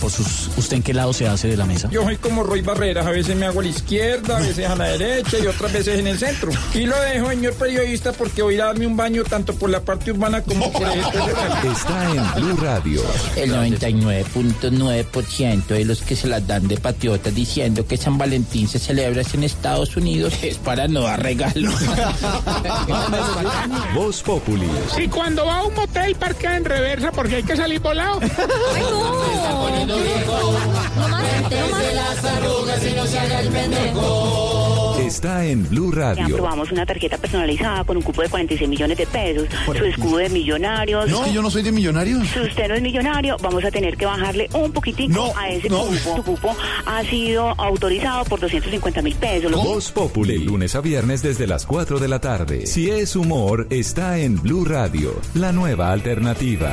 Por sus, ¿usted en qué lado se hace de la mesa? Yo soy como Roy Barreras, a veces me hago a la izquierda, a veces a la derecha y otras veces en el centro. Y lo dejo, señor periodista, porque voy a darme un baño tanto por la parte urbana como por el Está en Blue Radio. El 99.9% de los que se las dan de patriotas diciendo que San Valentín se celebra en Estados Unidos es para no dar regalos. Voz Populi. Y cuando va a un motel, parquea en reversa porque hay que salir volado. Está en Blue Radio. aprobamos una tarjeta personalizada con un cupo de 46 millones de pesos. Su escudo de millonarios. Es que yo no soy de millonarios. Si usted no es millonario, vamos a tener que bajarle un poquitico No, a ese no. cupo. Su cupo ha sido autorizado por 250 mil pesos. Voz Populi. Lunes a viernes desde las 4 de la tarde. Si es humor, está en Blue Radio. La nueva alternativa.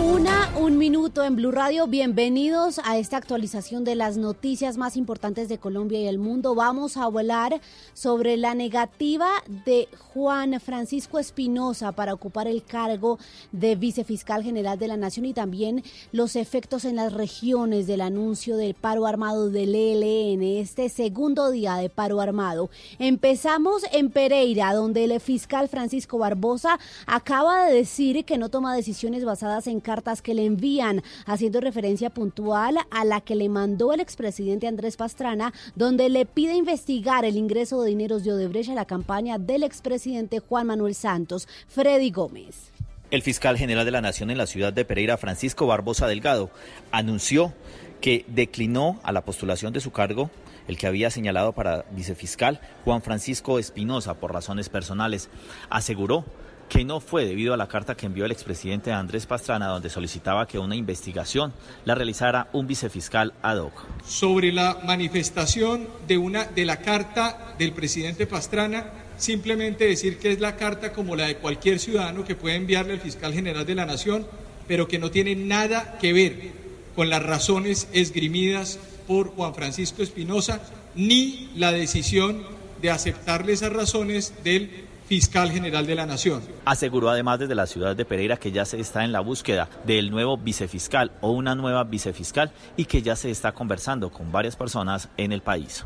Una, un minuto en Blue Radio. Bienvenidos a esta actualización de las noticias más importantes de Colombia y el mundo. Vamos a hablar sobre la negativa de Juan Francisco Espinosa para ocupar el cargo de vicefiscal general de la Nación y también los efectos en las regiones del anuncio del paro armado del ELN, este segundo día de paro armado. Empezamos en Pereira, donde el fiscal Francisco Barbosa acaba de decir que no toma decisiones basadas en cartas que le envían, haciendo referencia puntual a la que le mandó el expresidente Andrés Pastrana, donde le pide investigar el ingreso de dineros de Odebrecht a la campaña del expresidente Juan Manuel Santos. Freddy Gómez. El fiscal general de la Nación en la ciudad de Pereira, Francisco Barbosa Delgado, anunció que declinó a la postulación de su cargo el que había señalado para vicefiscal Juan Francisco Espinosa por razones personales. Aseguró que no fue debido a la carta que envió el expresidente Andrés Pastrana donde solicitaba que una investigación la realizara un vicefiscal ad hoc. sobre la manifestación de una de la carta del presidente Pastrana, simplemente decir que es la carta como la de cualquier ciudadano que puede enviarle al fiscal general de la nación, pero que no tiene nada que ver con las razones esgrimidas por Juan Francisco Espinosa, ni la decisión de aceptarle esas razones del fiscal general de la nación. Aseguró además desde la ciudad de Pereira que ya se está en la búsqueda del nuevo vicefiscal o una nueva vicefiscal y que ya se está conversando con varias personas en el país.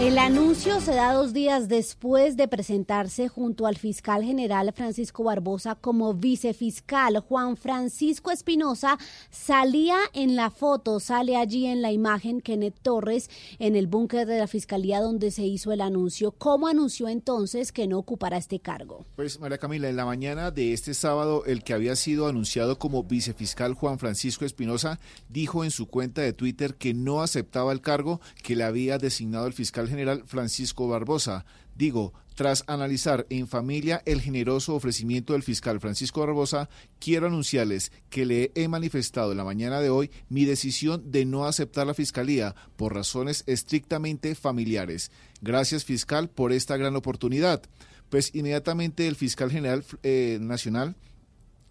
El anuncio se da dos días después de presentarse junto al fiscal general Francisco Barbosa como vicefiscal. Juan Francisco Espinosa salía en la foto, sale allí en la imagen Kenneth Torres en el búnker de la fiscalía donde se hizo el anuncio. ¿Cómo anunció entonces que no ocupará este cargo? Pues María Camila, en la mañana de este sábado, el que había sido anunciado como vicefiscal Juan Francisco Espinosa dijo en su cuenta de Twitter que no aceptaba el cargo que le había designado el fiscal general Francisco Barbosa. Digo, tras analizar en familia el generoso ofrecimiento del fiscal Francisco Barbosa, quiero anunciarles que le he manifestado en la mañana de hoy mi decisión de no aceptar la fiscalía por razones estrictamente familiares. Gracias fiscal por esta gran oportunidad. Pues inmediatamente el fiscal general eh, nacional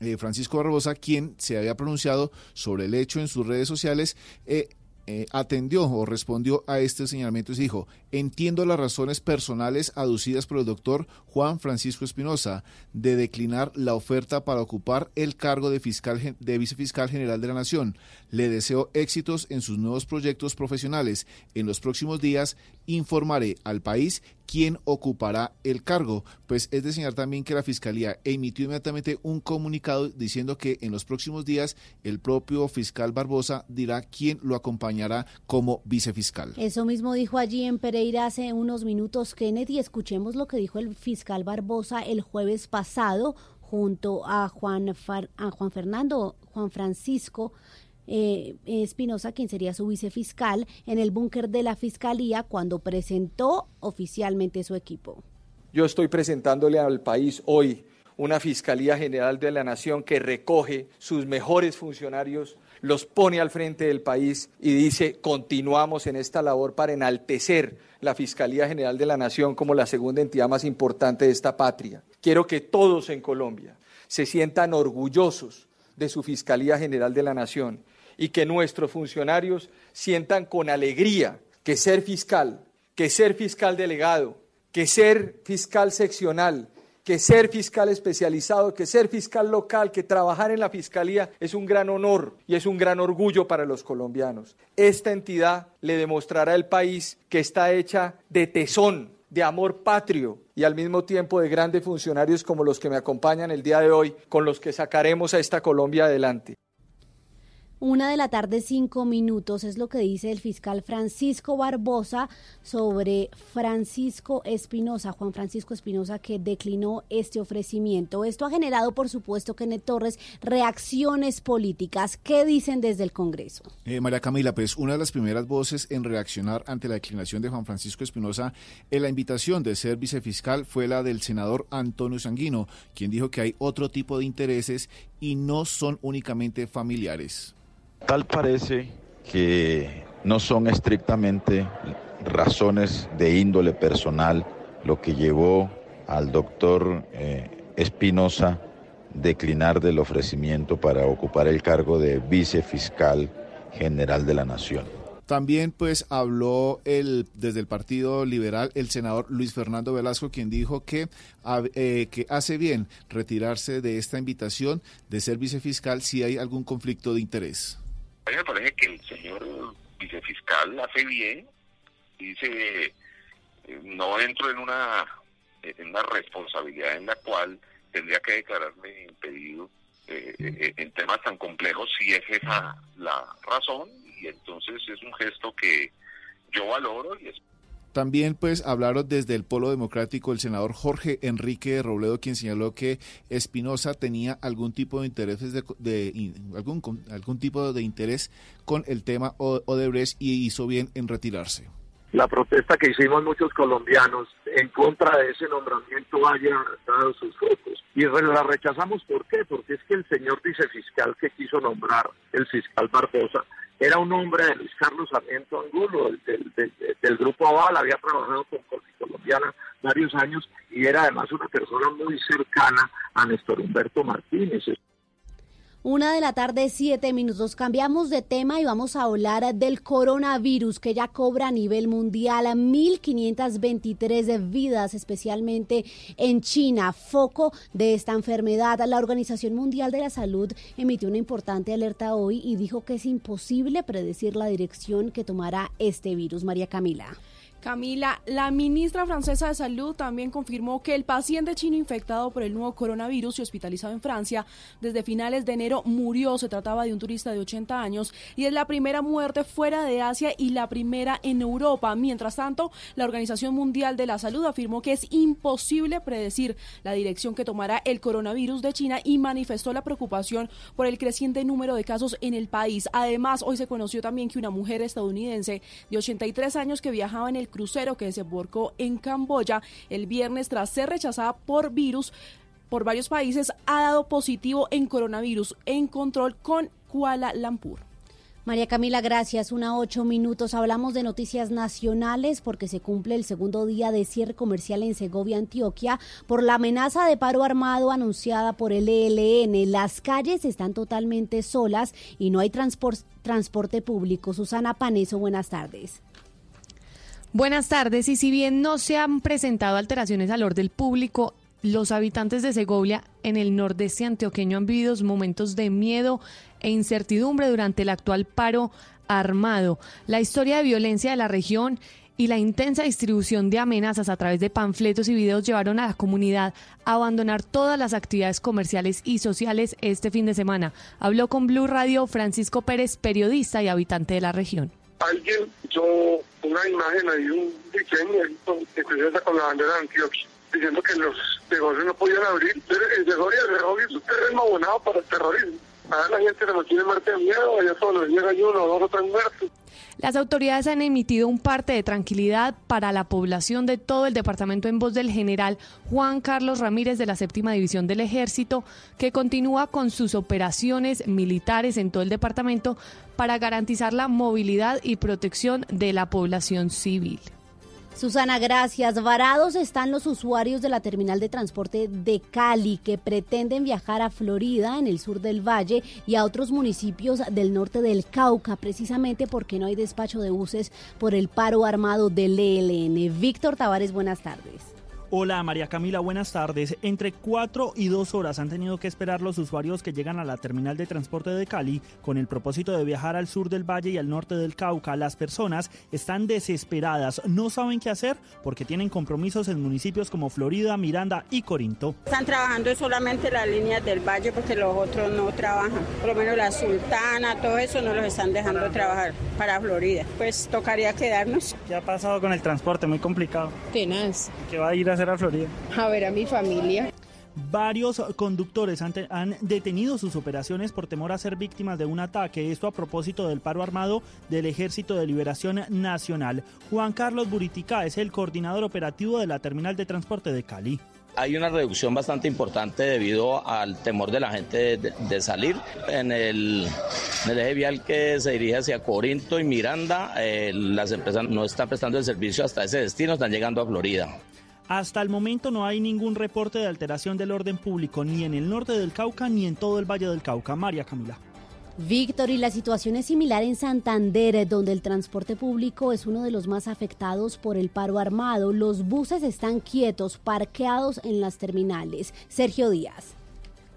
eh, Francisco Barbosa, quien se había pronunciado sobre el hecho en sus redes sociales, eh, eh, atendió o respondió a este señalamiento y dijo, entiendo las razones personales aducidas por el doctor Juan Francisco Espinosa de declinar la oferta para ocupar el cargo de, fiscal, de vicefiscal general de la Nación. Le deseo éxitos en sus nuevos proyectos profesionales. En los próximos días informaré al país quién ocupará el cargo. Pues es de señalar también que la Fiscalía emitió inmediatamente un comunicado diciendo que en los próximos días el propio fiscal Barbosa dirá quién lo acompañará como vicefiscal. Eso mismo dijo allí en Pereira hace unos minutos Kenneth y escuchemos lo que dijo el fiscal Barbosa el jueves pasado junto a Juan, Far- a Juan Fernando, Juan Francisco eh, Espinosa, quien sería su vicefiscal, en el búnker de la fiscalía cuando presentó oficialmente su equipo. Yo estoy presentándole al país hoy una Fiscalía General de la Nación que recoge sus mejores funcionarios, los pone al frente del país y dice, continuamos en esta labor para enaltecer la Fiscalía General de la Nación como la segunda entidad más importante de esta patria. Quiero que todos en Colombia se sientan orgullosos de su Fiscalía General de la Nación y que nuestros funcionarios sientan con alegría que ser fiscal, que ser fiscal delegado, que ser fiscal seccional, que ser fiscal especializado, que ser fiscal local, que trabajar en la fiscalía es un gran honor y es un gran orgullo para los colombianos. Esta entidad le demostrará al país que está hecha de tesón, de amor patrio y al mismo tiempo de grandes funcionarios como los que me acompañan el día de hoy, con los que sacaremos a esta Colombia adelante. Una de la tarde, cinco minutos, es lo que dice el fiscal Francisco Barbosa sobre Francisco Espinosa, Juan Francisco Espinosa, que declinó este ofrecimiento. Esto ha generado, por supuesto, Kenneth Torres, reacciones políticas. ¿Qué dicen desde el Congreso? Eh, María Camila, pues una de las primeras voces en reaccionar ante la declinación de Juan Francisco Espinosa en la invitación de ser vicefiscal fue la del senador Antonio Sanguino, quien dijo que hay otro tipo de intereses y no son únicamente familiares. Tal parece que no son estrictamente razones de índole personal lo que llevó al doctor eh, Espinosa declinar del ofrecimiento para ocupar el cargo de vicefiscal general de la Nación. También pues habló el, desde el Partido Liberal el senador Luis Fernando Velasco, quien dijo que, eh, que hace bien retirarse de esta invitación de ser vicefiscal si hay algún conflicto de interés. A mí me parece que el señor vicefiscal hace bien, dice, eh, no entro en una, en una responsabilidad en la cual tendría que declararme impedido eh, eh, en temas tan complejos si es esa la razón y entonces es un gesto que yo valoro y es también pues hablaron desde el Polo Democrático el senador Jorge Enrique Robledo, quien señaló que Espinosa tenía algún tipo de intereses de, algún, algún tipo de interés con el tema Odebrecht y hizo bien en retirarse. La protesta que hicimos muchos colombianos en contra de ese nombramiento haya dado sus frutos. Y la rechazamos, ¿por qué? Porque es que el señor vicefiscal que quiso nombrar el fiscal Barbosa era un hombre de Luis Carlos Sarmiento Angulo, del, Grupo Aval, había trabajado con Colombiana varios años y era además una persona muy cercana a Néstor Humberto Martínez. Una de la tarde, siete minutos. Cambiamos de tema y vamos a hablar del coronavirus que ya cobra a nivel mundial a 1.523 vidas, especialmente en China. Foco de esta enfermedad. La Organización Mundial de la Salud emitió una importante alerta hoy y dijo que es imposible predecir la dirección que tomará este virus. María Camila. Camila, la ministra francesa de Salud también confirmó que el paciente chino infectado por el nuevo coronavirus y hospitalizado en Francia desde finales de enero murió. Se trataba de un turista de 80 años y es la primera muerte fuera de Asia y la primera en Europa. Mientras tanto, la Organización Mundial de la Salud afirmó que es imposible predecir la dirección que tomará el coronavirus de China y manifestó la preocupación por el creciente número de casos en el país. Además, hoy se conoció también que una mujer estadounidense de 83 años que viajaba en el crucero que desembarcó en Camboya el viernes tras ser rechazada por virus por varios países, ha dado positivo en coronavirus en control con Kuala Lumpur. María Camila, gracias. Una ocho minutos. Hablamos de noticias nacionales porque se cumple el segundo día de cierre comercial en Segovia, Antioquia, por la amenaza de paro armado anunciada por el ELN. Las calles están totalmente solas y no hay transporte público. Susana Paneso, buenas tardes. Buenas tardes. Y si bien no se han presentado alteraciones al orden público, los habitantes de Segovia en el nordeste antioqueño han vivido momentos de miedo e incertidumbre durante el actual paro armado. La historia de violencia de la región y la intensa distribución de amenazas a través de panfletos y videos llevaron a la comunidad a abandonar todas las actividades comerciales y sociales este fin de semana. Habló con Blue Radio Francisco Pérez, periodista y habitante de la región alguien hizo una imagen ahí, un diseño que presenta con la bandera de Antioquia, diciendo que los negocios no podían abrir. En Segovia, Segovia es un terreno abonado para el terrorismo. La gente de miedo, allá solo llega uno, dos muertos. Las autoridades han emitido un parte de tranquilidad para la población de todo el departamento en voz del general Juan Carlos Ramírez de la séptima división del ejército, que continúa con sus operaciones militares en todo el departamento para garantizar la movilidad y protección de la población civil. Susana, gracias. Varados están los usuarios de la terminal de transporte de Cali que pretenden viajar a Florida, en el sur del valle, y a otros municipios del norte del Cauca, precisamente porque no hay despacho de buses por el paro armado del ELN. Víctor Tavares, buenas tardes. Hola María Camila, buenas tardes. Entre cuatro y dos horas han tenido que esperar los usuarios que llegan a la terminal de transporte de Cali con el propósito de viajar al sur del valle y al norte del Cauca. Las personas están desesperadas, no saben qué hacer porque tienen compromisos en municipios como Florida, Miranda y Corinto. Están trabajando solamente las líneas del valle porque los otros no trabajan. Por lo menos la Sultana, todo eso no los están dejando trabajar para Florida. Pues tocaría quedarnos. ¿Qué ha pasado con el transporte? Muy complicado. Tenaz. ¿Qué va a ir a hacer a Florida? A ver a mi familia. Varios conductores han, te- han detenido sus operaciones por temor a ser víctimas de un ataque. Esto a propósito del paro armado del Ejército de Liberación Nacional. Juan Carlos Buritica es el coordinador operativo de la terminal de transporte de Cali. Hay una reducción bastante importante debido al temor de la gente de, de salir. En el, en el eje vial que se dirige hacia Corinto y Miranda, eh, las empresas no están prestando el servicio hasta ese destino, están llegando a Florida. Hasta el momento no hay ningún reporte de alteración del orden público ni en el norte del Cauca ni en todo el Valle del Cauca. María Camila. Víctor, y la situación es similar en Santander, donde el transporte público es uno de los más afectados por el paro armado. Los buses están quietos, parqueados en las terminales. Sergio Díaz.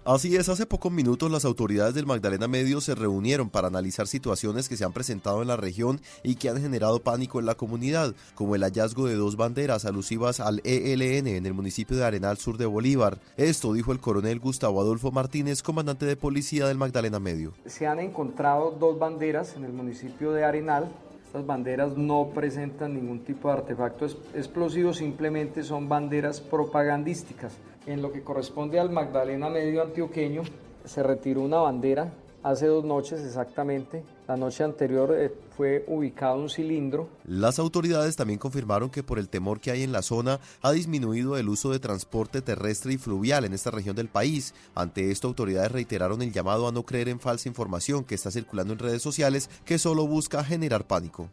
Así es, hace pocos minutos las autoridades del Magdalena Medio se reunieron para analizar situaciones que se han presentado en la región y que han generado pánico en la comunidad, como el hallazgo de dos banderas alusivas al ELN en el municipio de Arenal Sur de Bolívar. Esto dijo el coronel Gustavo Adolfo Martínez, comandante de policía del Magdalena Medio. Se han encontrado dos banderas en el municipio de Arenal. Estas banderas no presentan ningún tipo de artefacto explosivo, simplemente son banderas propagandísticas. En lo que corresponde al Magdalena Medio Antioqueño, se retiró una bandera hace dos noches exactamente. La noche anterior eh, fue ubicado un cilindro Las autoridades también confirmaron que por el temor que hay en la zona ha disminuido el uso de transporte terrestre y fluvial en esta región del país. Ante esto, autoridades reiteraron el llamado a no creer en falsa información que está circulando en redes sociales que solo busca generar pánico.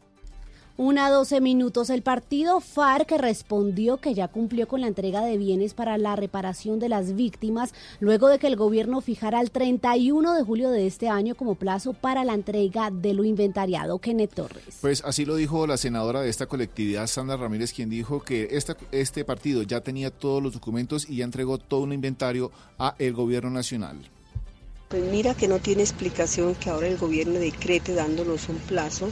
Una 12 minutos. El partido FARC respondió que ya cumplió con la entrega de bienes para la reparación de las víctimas, luego de que el gobierno fijara el 31 de julio de este año como plazo para la entrega de lo inventariado. Kenneth Torres. Pues así lo dijo la senadora de esta colectividad, Sandra Ramírez, quien dijo que esta, este partido ya tenía todos los documentos y ya entregó todo un inventario a el gobierno nacional. Pues mira que no tiene explicación que ahora el gobierno decrete dándonos un plazo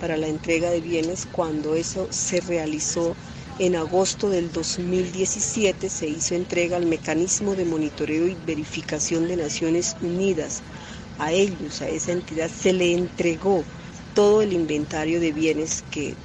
para la entrega de bienes cuando eso se realizó en agosto del 2017, se hizo entrega al mecanismo de monitoreo y verificación de Naciones Unidas. A ellos, a esa entidad, se le entregó todo el inventario de bienes que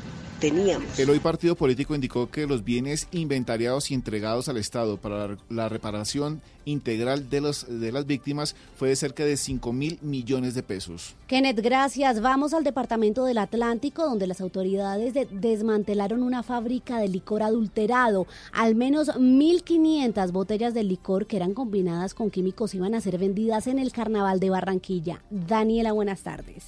teníamos. El hoy partido político indicó que los bienes inventariados y entregados al Estado para la- reparación integral de, los, de las víctimas fue de cerca de 5 mil millones de pesos. Kenneth, gracias. Vamos al departamento del Atlántico, donde las autoridades de- desmantelaron una fábrica de licor adulterado. Al menos 1.500 botellas de licor que eran combinadas con químicos iban a ser vendidas en el Carnaval de Barranquilla. Daniela, buenas tardes.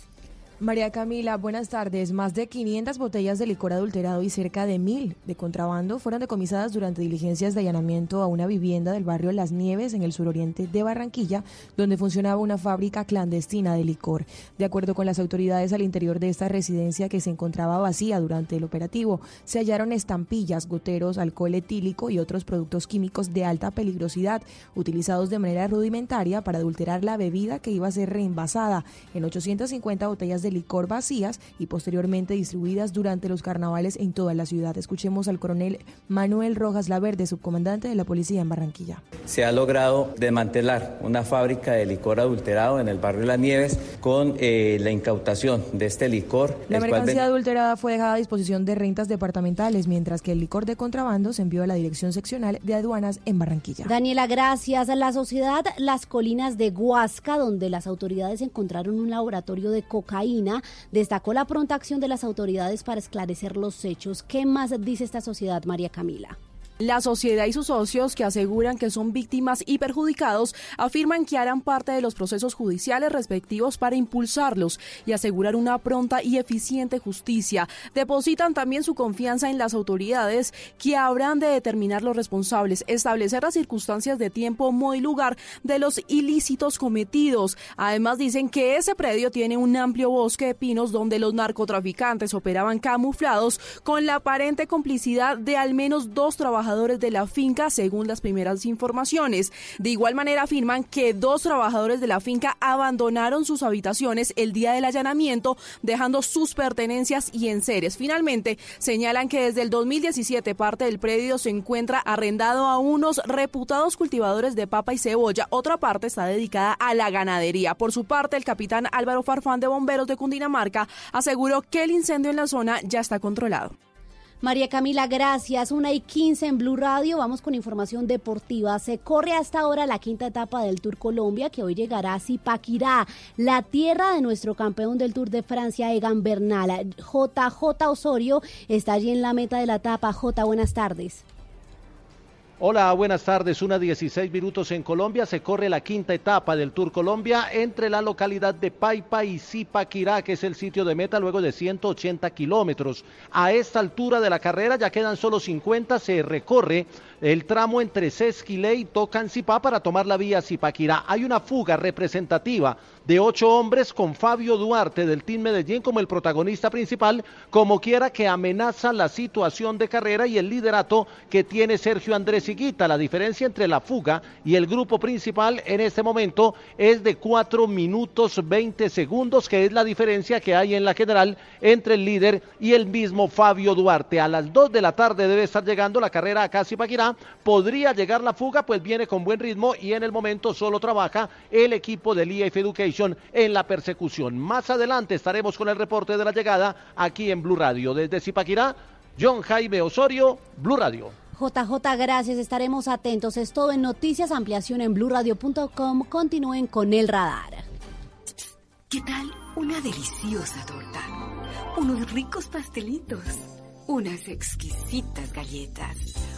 María Camila, buenas tardes. Más de 500 botellas de licor adulterado y cerca de 1.000 de contrabando fueron decomisadas durante diligencias de allanamiento a una vivienda del barrio Las Nieves en el suroriente de Barranquilla, donde funcionaba una fábrica clandestina de licor. De acuerdo con las autoridades al interior de esta residencia que se encontraba vacía durante el operativo, se hallaron estampillas, goteros, alcohol etílico y otros productos químicos de alta peligrosidad utilizados de manera rudimentaria para adulterar la bebida que iba a ser reenvasada en 850 botellas de de licor vacías y posteriormente distribuidas durante los carnavales en toda la ciudad. Escuchemos al coronel Manuel Rojas Laverde, subcomandante de la policía en Barranquilla. Se ha logrado desmantelar una fábrica de licor adulterado en el barrio Las Nieves con eh, la incautación de este licor. La mercancía adulterada fue dejada a disposición de rentas departamentales, mientras que el licor de contrabando se envió a la Dirección Seccional de Aduanas en Barranquilla. Daniela, gracias. La sociedad Las Colinas de Huasca, donde las autoridades encontraron un laboratorio de cocaína, destacó la pronta acción de las autoridades para esclarecer los hechos. ¿Qué más dice esta sociedad, María Camila? La sociedad y sus socios, que aseguran que son víctimas y perjudicados, afirman que harán parte de los procesos judiciales respectivos para impulsarlos y asegurar una pronta y eficiente justicia. Depositan también su confianza en las autoridades que habrán de determinar los responsables, establecer las circunstancias de tiempo, modo y lugar de los ilícitos cometidos. Además dicen que ese predio tiene un amplio bosque de pinos donde los narcotraficantes operaban camuflados con la aparente complicidad de al menos dos trabajadores de la finca, según las primeras informaciones. De igual manera afirman que dos trabajadores de la finca abandonaron sus habitaciones el día del allanamiento, dejando sus pertenencias y enseres. Finalmente, señalan que desde el 2017 parte del predio se encuentra arrendado a unos reputados cultivadores de papa y cebolla. Otra parte está dedicada a la ganadería. Por su parte, el capitán Álvaro Farfán de Bomberos de Cundinamarca aseguró que el incendio en la zona ya está controlado. María Camila, gracias. Una y quince en Blue Radio. Vamos con información deportiva. Se corre hasta ahora la quinta etapa del Tour Colombia, que hoy llegará a Zipaquirá, la tierra de nuestro campeón del Tour de Francia, Egan Bernal. JJ Osorio está allí en la meta de la etapa. J, buenas tardes. Hola, buenas tardes. Una 16 minutos en Colombia. Se corre la quinta etapa del Tour Colombia entre la localidad de Paipa y Zipaquirá, que es el sitio de meta luego de 180 kilómetros. A esta altura de la carrera ya quedan solo 50. Se recorre el tramo entre Sesquilé y Tocancipá para tomar la vía Zipaquirá. Hay una fuga representativa de ocho hombres con Fabio Duarte del Team Medellín como el protagonista principal, como quiera que amenaza la situación de carrera y el liderato que tiene Sergio Andrés Higuita. La diferencia entre la fuga y el grupo principal en este momento es de 4 minutos 20 segundos, que es la diferencia que hay en la general entre el líder y el mismo Fabio Duarte. A las 2 de la tarde debe estar llegando la carrera a Casi. Podría llegar la fuga, pues viene con buen ritmo y en el momento solo trabaja el equipo del IF Education en la persecución. Más adelante estaremos con el reporte de la llegada aquí en Blue Radio. Desde Zipaquirá, John Jaime Osorio, Blue Radio. JJ, gracias. Estaremos atentos. Es todo en Noticias, ampliación en blurradio.com. Continúen con el radar. ¿Qué tal una deliciosa torta? Unos ricos pastelitos, unas exquisitas galletas,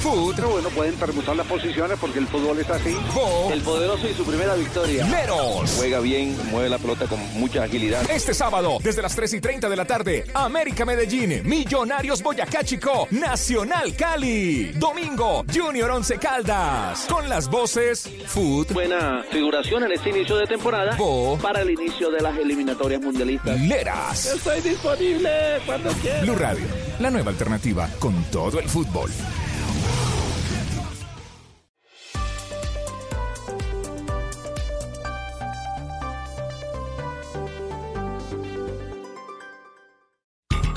Food. Pero bueno, pueden permutar las posiciones porque el fútbol es así. El poderoso y su primera victoria. Meros. Juega bien, mueve la pelota con mucha agilidad. Este sábado, desde las 3 y 30 de la tarde, América Medellín, Millonarios Boyacá Chico, Nacional Cali. Domingo, Junior Once Caldas. Con las voces Food. Buena figuración en este inicio de temporada. Bo. Para el inicio de las eliminatorias mundialistas. Leras. Estoy disponible cuando quieras. Blue Radio, la nueva alternativa con todo el fútbol.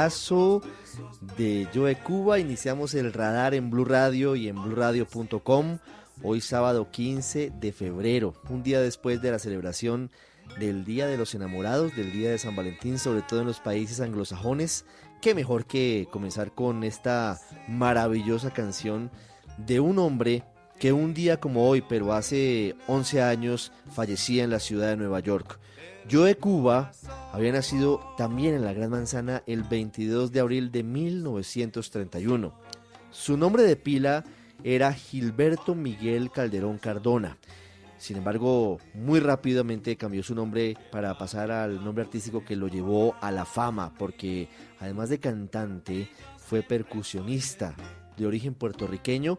Bolerazo de Joe Cuba iniciamos el radar en Blue Radio y en bluradio.com hoy sábado 15 de febrero, un día después de la celebración del Día de los Enamorados, del Día de San Valentín, sobre todo en los países anglosajones. Qué mejor que comenzar con esta maravillosa canción de un hombre que un día como hoy, pero hace 11 años, fallecía en la ciudad de Nueva York. Joe Cuba había nacido también en la Gran Manzana el 22 de abril de 1931. Su nombre de pila era Gilberto Miguel Calderón Cardona. Sin embargo, muy rápidamente cambió su nombre para pasar al nombre artístico que lo llevó a la fama, porque además de cantante, fue percusionista de origen puertorriqueño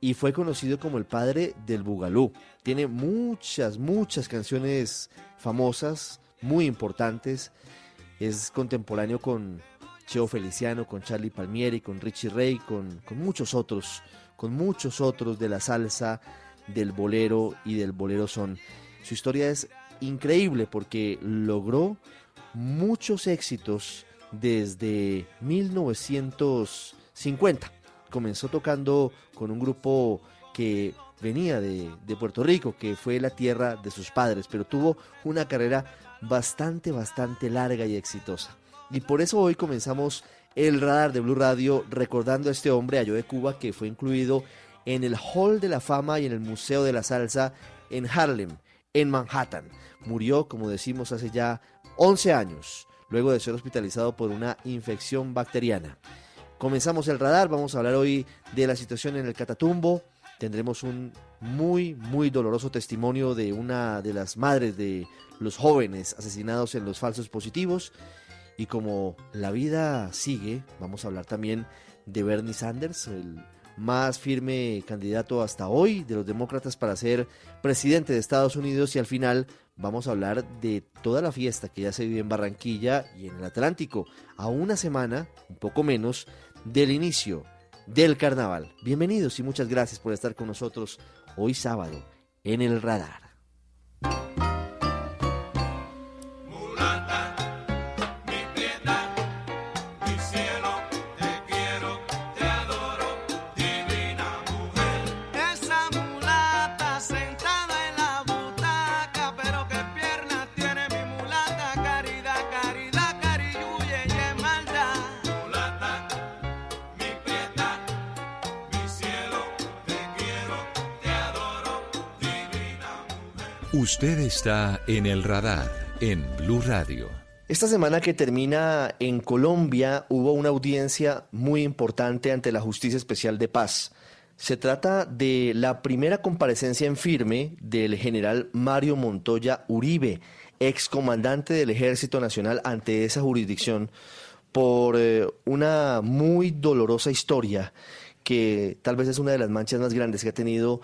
y fue conocido como el padre del bugalú. Tiene muchas, muchas canciones famosas, muy importantes. Es contemporáneo con Cheo Feliciano, con Charlie Palmieri, con Richie Ray, con, con muchos otros, con muchos otros de la salsa, del bolero y del bolero son. Su historia es increíble porque logró muchos éxitos desde 1950. Comenzó tocando con un grupo que venía de, de, Puerto Rico, que fue la tierra de sus padres, pero tuvo una carrera bastante, bastante larga y exitosa. Y por eso hoy comenzamos el radar de Blue Radio recordando a este hombre, a de Cuba, que fue incluido en el Hall de la Fama y en el Museo de la Salsa en Harlem, en Manhattan. Murió, como decimos, hace ya 11 años, luego de ser hospitalizado por una infección bacteriana. Comenzamos el radar, vamos a hablar hoy de la situación en el Catatumbo. Tendremos un muy, muy doloroso testimonio de una de las madres de los jóvenes asesinados en los falsos positivos. Y como la vida sigue, vamos a hablar también de Bernie Sanders, el más firme candidato hasta hoy de los demócratas para ser presidente de Estados Unidos y al final vamos a hablar de toda la fiesta que ya se vive en Barranquilla y en el Atlántico, a una semana, un poco menos, del inicio del carnaval. Bienvenidos y muchas gracias por estar con nosotros hoy sábado en el radar. Usted está en el radar en Blue Radio. Esta semana que termina en Colombia hubo una audiencia muy importante ante la Justicia Especial de Paz. Se trata de la primera comparecencia en firme del general Mario Montoya Uribe, excomandante del Ejército Nacional ante esa jurisdicción, por eh, una muy dolorosa historia que tal vez es una de las manchas más grandes que ha tenido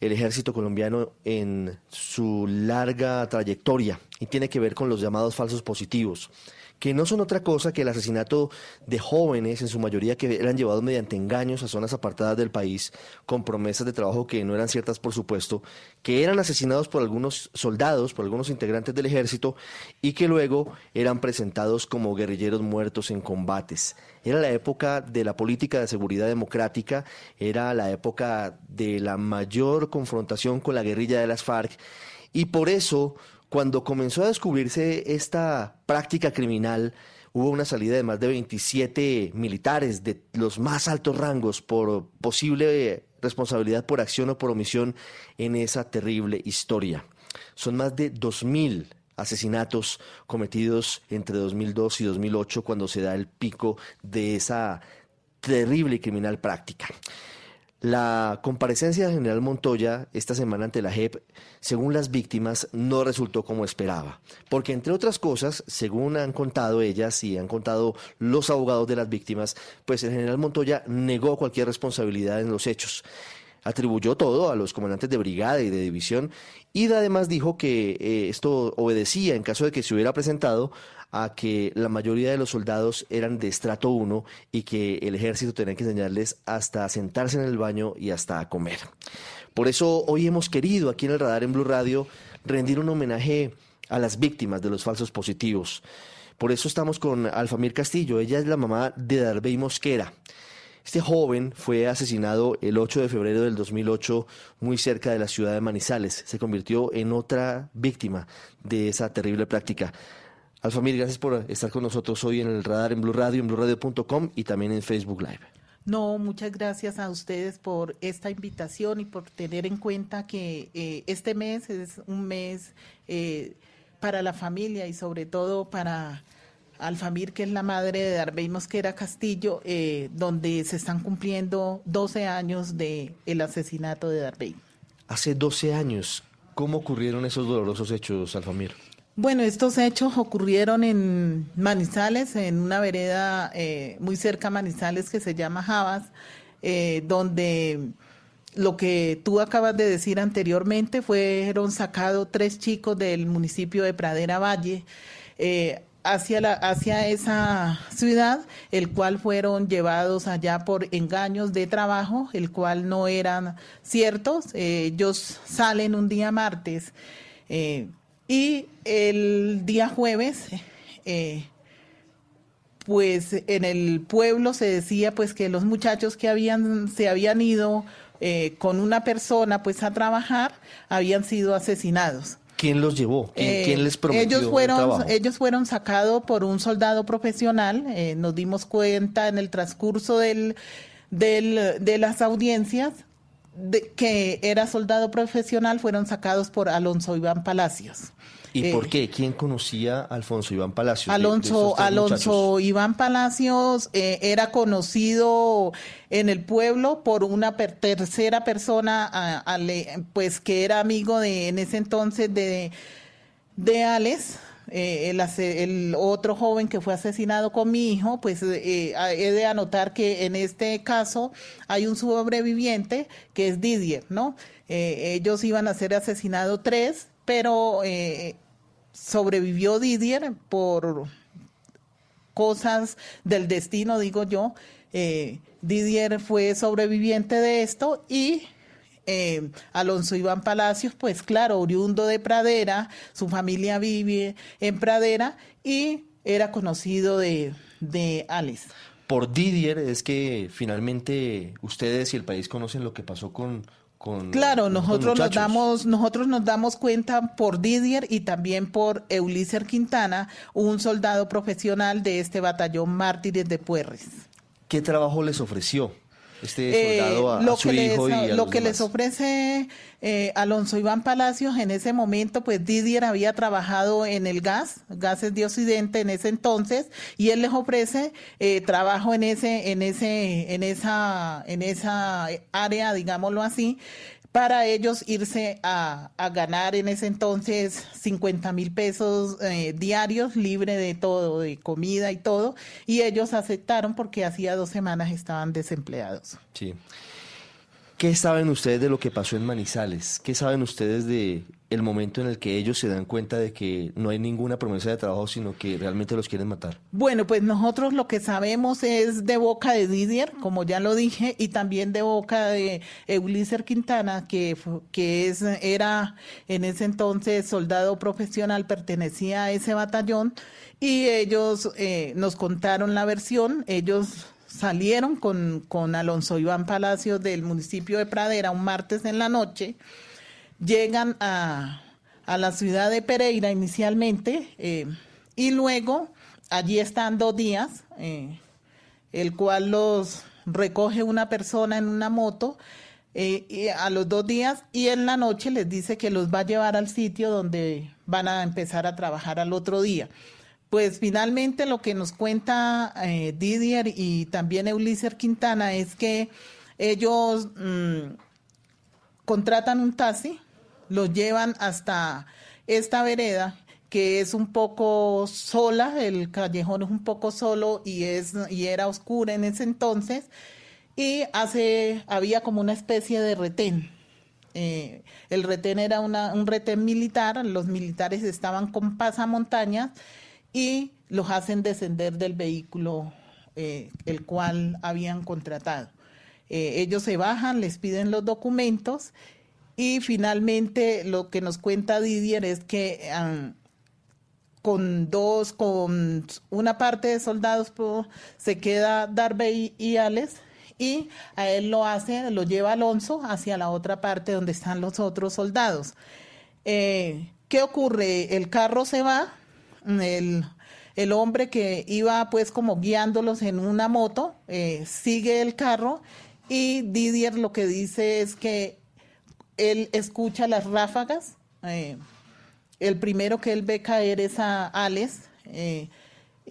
el ejército colombiano en su larga trayectoria y tiene que ver con los llamados falsos positivos, que no son otra cosa que el asesinato de jóvenes, en su mayoría que eran llevados mediante engaños a zonas apartadas del país, con promesas de trabajo que no eran ciertas, por supuesto, que eran asesinados por algunos soldados, por algunos integrantes del ejército, y que luego eran presentados como guerrilleros muertos en combates. Era la época de la política de seguridad democrática, era la época de la mayor confrontación con la guerrilla de las FARC, y por eso cuando comenzó a descubrirse esta práctica criminal, hubo una salida de más de 27 militares de los más altos rangos por posible responsabilidad por acción o por omisión en esa terrible historia. Son más de 2.000 asesinatos cometidos entre 2002 y 2008 cuando se da el pico de esa terrible criminal práctica. La comparecencia del general Montoya esta semana ante la JEP, según las víctimas, no resultó como esperaba, porque entre otras cosas, según han contado ellas y han contado los abogados de las víctimas, pues el general Montoya negó cualquier responsabilidad en los hechos. Atribuyó todo a los comandantes de brigada y de división y además dijo que eh, esto obedecía en caso de que se hubiera presentado a que la mayoría de los soldados eran de estrato 1 y que el ejército tenía que enseñarles hasta sentarse en el baño y hasta comer. Por eso hoy hemos querido aquí en el radar en Blue Radio rendir un homenaje a las víctimas de los falsos positivos. Por eso estamos con Alfamir Castillo, ella es la mamá de Darbey Mosquera. Este joven fue asesinado el 8 de febrero del 2008 muy cerca de la ciudad de Manizales. Se convirtió en otra víctima de esa terrible práctica. Alfamir, gracias por estar con nosotros hoy en el radar en Blue Radio, en bluradio.com y también en Facebook Live. No, muchas gracias a ustedes por esta invitación y por tener en cuenta que eh, este mes es un mes eh, para la familia y sobre todo para Alfamir, que es la madre de Darbey Mosquera Castillo, eh, donde se están cumpliendo 12 años del el asesinato de Darbey. Hace 12 años, ¿cómo ocurrieron esos dolorosos hechos, Alfamir? Bueno, estos hechos ocurrieron en Manizales, en una vereda eh, muy cerca a Manizales que se llama Javas, eh, donde lo que tú acabas de decir anteriormente fueron sacados tres chicos del municipio de Pradera Valle. Eh, hacia, la, hacia esa ciudad, el cual fueron llevados allá por engaños de trabajo, el cual no eran ciertos. ellos salen un día martes y el día jueves, eh, pues en el pueblo se decía pues que los muchachos que habían, se habían ido eh, con una persona pues a trabajar habían sido asesinados. ¿Quién los llevó? ¿Quién, Eh, les prometió ellos el fueron, trabajo? ellos fueron sacados por un soldado profesional. eh, nos dimos cuenta en el transcurso del, del- de las audiencias de que era soldado profesional. Fueron sacados por Alonso Iván Palacios. ¿Y Eh, por qué? ¿Quién conocía a Alfonso Iván Palacios? de- de Alonso, Alonso muchachos? Iván Palacios eh, era conocido en el pueblo por una per- tercera persona, a- pues que era amigo de en ese entonces de, de Alex. Eh, el, otro joven que fue asesinado con mi hijo, pues eh, a- he de anotar que en este caso hay un sobreviviente que es Didier, ¿no? Eh, ellos iban a ser asesinados tres, pero eh, sobrevivió Didier por cosas del destino, digo yo. Eh, Didier fue sobreviviente de esto y eh, Alonso Iván Palacios, pues claro, oriundo de Pradera, su familia vive en Pradera y era conocido de, de Alex. Por Didier es que finalmente ustedes y el país conocen lo que pasó con... con Claro, con nosotros nos damos, nosotros nos damos cuenta por Didier y también por Ulises Quintana, un soldado profesional de este batallón Mártires de Puerres. ¿Qué trabajo les ofreció este soldado a, a lo su que les, hijo y a lo los que les ofrece eh, Alonso Iván Palacios en ese momento, pues Didier había trabajado en el gas, gases de Occidente en ese entonces, y él les ofrece eh, trabajo en ese, en ese, en esa, en esa área, digámoslo así, para ellos irse a, a ganar en ese entonces 50 mil pesos eh, diarios, libre de todo, de comida y todo, y ellos aceptaron porque hacía dos semanas estaban desempleados. Sí. ¿Qué saben ustedes de lo que pasó en Manizales? ¿Qué saben ustedes de el momento en el que ellos se dan cuenta de que no hay ninguna promesa de trabajo, sino que realmente los quieren matar? Bueno, pues nosotros lo que sabemos es de boca de Didier, como ya lo dije, y también de boca de Ulises Quintana, que, que es, era en ese entonces soldado profesional, pertenecía a ese batallón, y ellos eh, nos contaron la versión, ellos salieron con, con Alonso Iván Palacios del municipio de Pradera un martes en la noche, llegan a, a la ciudad de Pereira inicialmente eh, y luego allí están dos días, eh, el cual los recoge una persona en una moto eh, y a los dos días y en la noche les dice que los va a llevar al sitio donde van a empezar a trabajar al otro día. Pues finalmente lo que nos cuenta eh, Didier y también Ulises Quintana es que ellos mm, contratan un taxi, lo llevan hasta esta vereda que es un poco sola, el callejón es un poco solo y es y era oscura en ese entonces y hace había como una especie de retén. Eh, el retén era un retén militar, los militares estaban con pasamontañas y los hacen descender del vehículo eh, el cual habían contratado. Eh, ellos se bajan, les piden los documentos y finalmente lo que nos cuenta Didier es que ah, con dos, con una parte de soldados se queda Darby y Alex y a él lo hace, lo lleva Alonso hacia la otra parte donde están los otros soldados. Eh, ¿Qué ocurre? El carro se va, el, el hombre que iba pues como guiándolos en una moto eh, sigue el carro y Didier lo que dice es que él escucha las ráfagas. eh, el primero que él ve caer es a Alex. eh,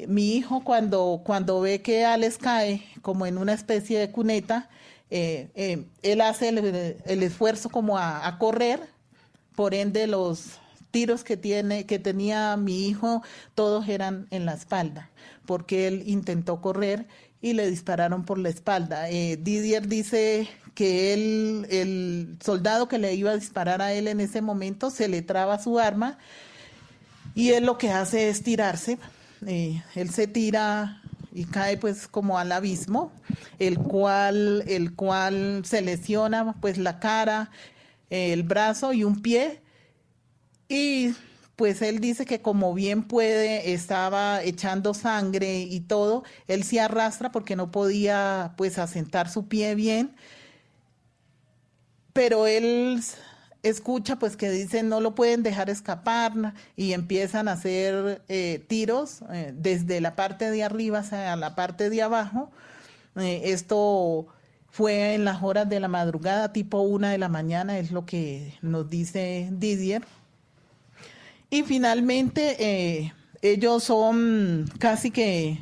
mi hijo cuando, cuando ve que Alex cae como en una especie de cuneta, él hace el, el esfuerzo como a, a correr, por ende los tiros que tiene que tenía mi hijo todos eran en la espalda, porque él intentó correr y le dispararon por la espalda. Eh, Didier dice que él, el soldado que le iba a disparar a él en ese momento se le traba su arma y él lo que hace es tirarse. Eh, él se tira y cae pues como al abismo, el cual, el cual se lesiona pues la cara, el brazo y un pie. Y pues él dice que como bien puede, estaba echando sangre y todo, él se arrastra porque no podía pues asentar su pie bien, pero él escucha pues que dicen no lo pueden dejar escapar y empiezan a hacer eh, tiros eh, desde la parte de arriba hacia la parte de abajo. Eh, esto fue en las horas de la madrugada, tipo una de la mañana, es lo que nos dice Didier. Y finalmente eh, ellos son casi que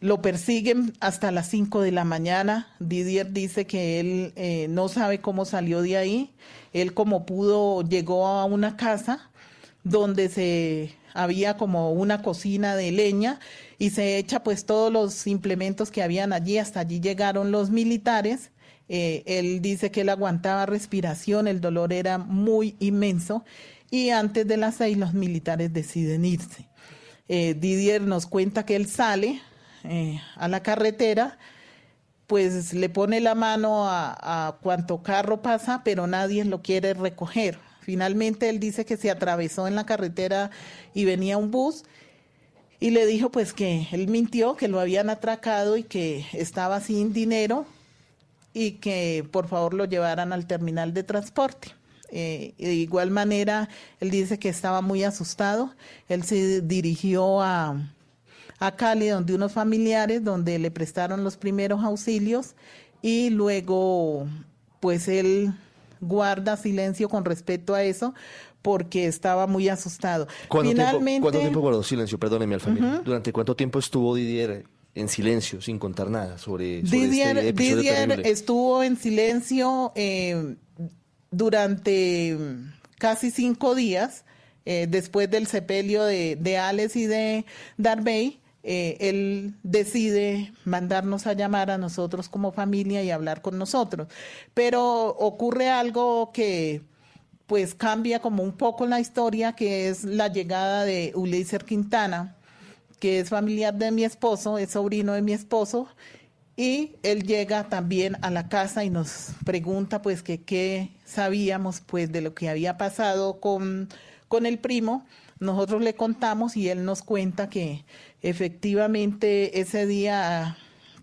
lo persiguen hasta las 5 de la mañana. Didier dice que él eh, no sabe cómo salió de ahí. Él como pudo llegó a una casa donde se había como una cocina de leña y se echa pues todos los implementos que habían allí. Hasta allí llegaron los militares. Eh, él dice que él aguantaba respiración, el dolor era muy inmenso y antes de las seis los militares deciden irse. Eh, Didier nos cuenta que él sale eh, a la carretera, pues le pone la mano a, a cuanto carro pasa, pero nadie lo quiere recoger. Finalmente él dice que se atravesó en la carretera y venía un bus y le dijo pues que él mintió, que lo habían atracado y que estaba sin dinero y que por favor lo llevaran al terminal de transporte. Eh, de igual manera, él dice que estaba muy asustado. Él se dirigió a, a Cali, donde unos familiares, donde le prestaron los primeros auxilios y luego, pues él guarda silencio con respecto a eso porque estaba muy asustado. ¿Cuánto, Finalmente, tiempo, ¿Cuánto tiempo guardó silencio? Perdóneme, Alfamil. Ujú. ¿Durante cuánto tiempo estuvo Didier en silencio, sin contar nada sobre, sobre Didier, este Didier estuvo en silencio eh, durante mm, casi cinco días eh, después del sepelio de, de Alex y de Darby. eh, él decide mandarnos a llamar a nosotros como familia y hablar con nosotros. Pero ocurre algo que pues cambia como un poco la historia, que es la llegada de Ulises Quintana, que es familiar de mi esposo, es sobrino de mi esposo, y él llega también a la casa y nos pregunta pues que qué sabíamos pues de lo que había pasado con, con el primo. Nosotros le contamos y él nos cuenta que efectivamente ese día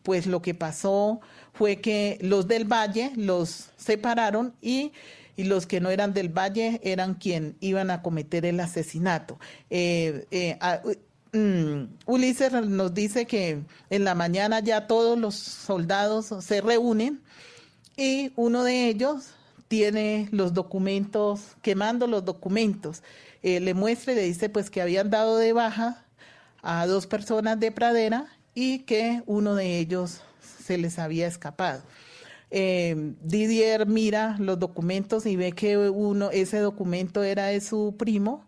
pues lo que pasó fue que los del valle los separaron y, y los que no eran del valle eran quien iban a cometer el asesinato. Eh, eh, mm, Ulises nos dice que en la mañana ya todos los soldados se reúnen y uno de ellos tiene los documentos, quemando los documentos. Eh, le muestra y le dice pues que habían dado de baja a dos personas de pradera y que uno de ellos se les había escapado. Eh, Didier mira los documentos y ve que uno, ese documento era de su primo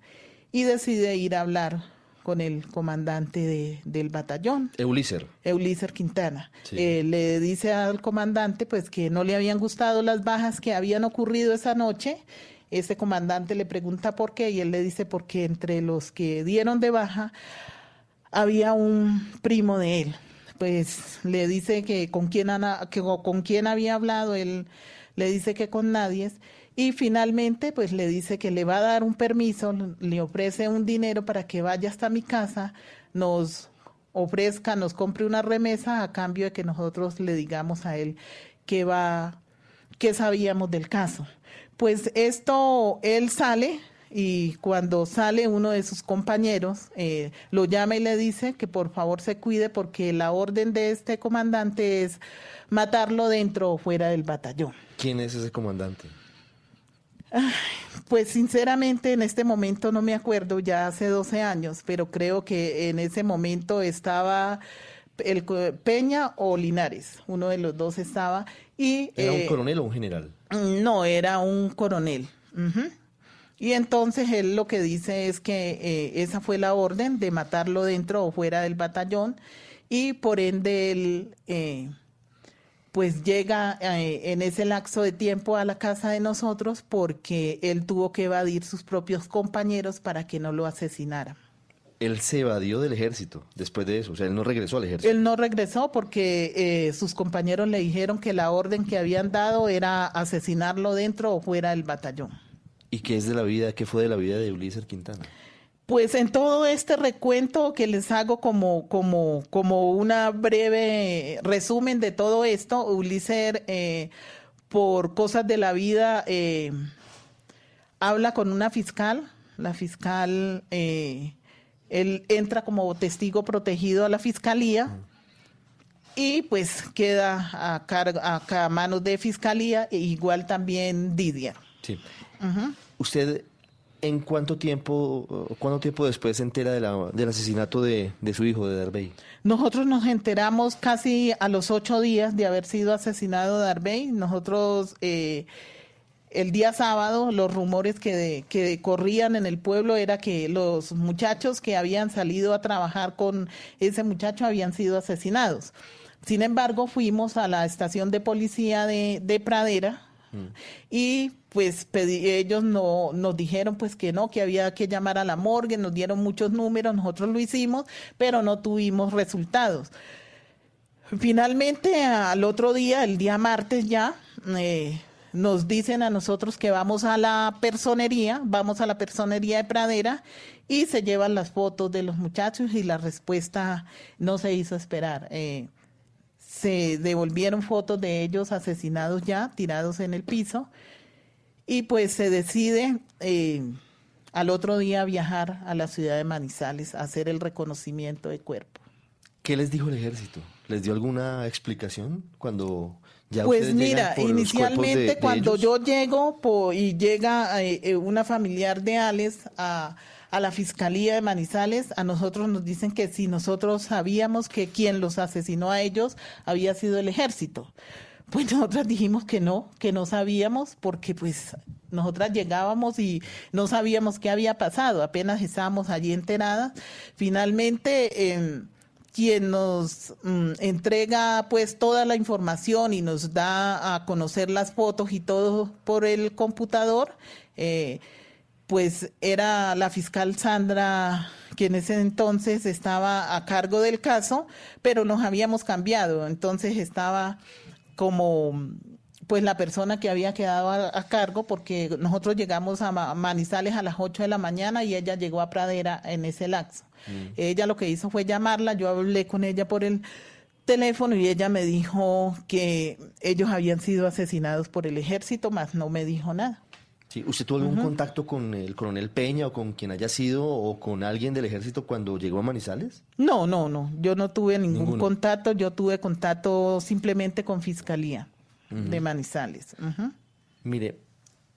y decide ir a hablar con el comandante de- del batallón. Euliser. Euliser Quintana. Sí. Eh, le dice al comandante pues que no le habían gustado las bajas que habían ocurrido esa noche. Ese comandante le pregunta por qué y él le dice porque entre los que dieron de baja había un primo de él. Pues le dice que con quién, ana- que con quién había hablado, él le dice que con nadie. Y finalmente, pues le dice que le va a dar un permiso, le ofrece un dinero para que vaya hasta mi casa, nos ofrezca, nos compre una remesa a cambio de que nosotros le digamos a él que va, que sabíamos del caso. Pues esto, él sale y cuando sale uno de sus compañeros, eh, lo llama y le dice que por favor se cuide porque la orden de este comandante es matarlo dentro o fuera del batallón. ¿Quién es ese comandante? Ay, Pues sinceramente en este momento no me acuerdo, ya hace 12 años, pero creo que en ese momento estaba el Peña o Linares, uno de los dos estaba y ¿Era un eh, coronel o un general? no, era un coronel. Y entonces él lo que dice es que eh, esa fue la orden de matarlo dentro o fuera del batallón y por ende él eh, pues llega eh, en ese lapso de tiempo a la casa de nosotros porque él tuvo que evadir sus propios compañeros para que no lo asesinaran. Él se evadió del ejército después de eso, o sea, él no regresó al ejército. Él no regresó porque eh, sus compañeros le dijeron que la orden que habían dado era asesinarlo dentro o fuera del batallón. ¿Y qué es de la vida, qué fue de la vida de Ulises Quintana? Pues en todo este recuento que les hago como, como, como una breve resumen de todo esto, Ulises, eh, por cosas de la vida, eh, habla con una fiscal. La fiscal, eh, él entra como testigo protegido a la fiscalía y pues queda a, cargo, a, manos de fiscalía, e igual también Didier. Sí. ¿Usted en cuánto tiempo, cuánto tiempo después se entera de la- del asesinato de, de su hijo, de Darbey? Nosotros nos enteramos casi a los ocho días de haber sido asesinado Darbey. Nosotros, eh, el día sábado, los rumores que, de- que corrían en el pueblo era que los muchachos que habían salido a trabajar con ese muchacho habían sido asesinados. Sin embargo, fuimos a la estación de policía de, de Pradera, y pues pedí- ellos no, nos dijeron pues que no, que había que llamar a la morgue, nos dieron muchos números, nosotros lo hicimos, pero no tuvimos resultados. Finalmente, al otro día, el día martes ya, eh, nos dicen a nosotros que vamos a la personería, vamos a la personería de Pradera y se llevan las fotos de los muchachos y la respuesta no se hizo esperar. Eh, se devolvieron fotos de ellos asesinados ya, tirados en el piso, y pues se decide eh, al otro día viajar a la ciudad de Manizales a hacer el reconocimiento de cuerpo. ¿Qué les dijo el ejército? ¿Les dio alguna explicación cuando ya Pues mira, por de- inicialmente de cuando ellos? yo llego po- y llega eh, eh, una familiar de Alex a, a la Fiscalía de Manizales, a nosotros nos dicen que si nosotros sabíamos que quien los asesinó a ellos había sido el ejército. Pues nosotras dijimos que no, que no sabíamos porque pues nosotras llegábamos y no sabíamos qué había pasado, apenas estábamos allí enteradas. Finalmente... em, quien nos mm, entrega pues toda la información y nos da a conocer las fotos y todo por el computador, eh, pues era la fiscal Sandra, que en ese entonces estaba a cargo del caso, pero nos habíamos cambiado, entonces estaba como pues la persona que había quedado a, cargo, porque nosotros llegamos a Manizales a las 8 de la mañana y ella llegó a Pradera en ese laxo. Mm. Ella lo que hizo fue llamarla, yo hablé con ella por el teléfono y ella me dijo que ellos habían sido asesinados por el ejército, más no me dijo nada. Sí, ¿Usted tuvo algún contacto con el coronel Peña o con quien haya sido o con alguien del ejército cuando llegó a Manizales? No, no, no. Yo no tuve ningún contacto. Yo tuve contacto simplemente con Fiscalía de Manizales. Mire,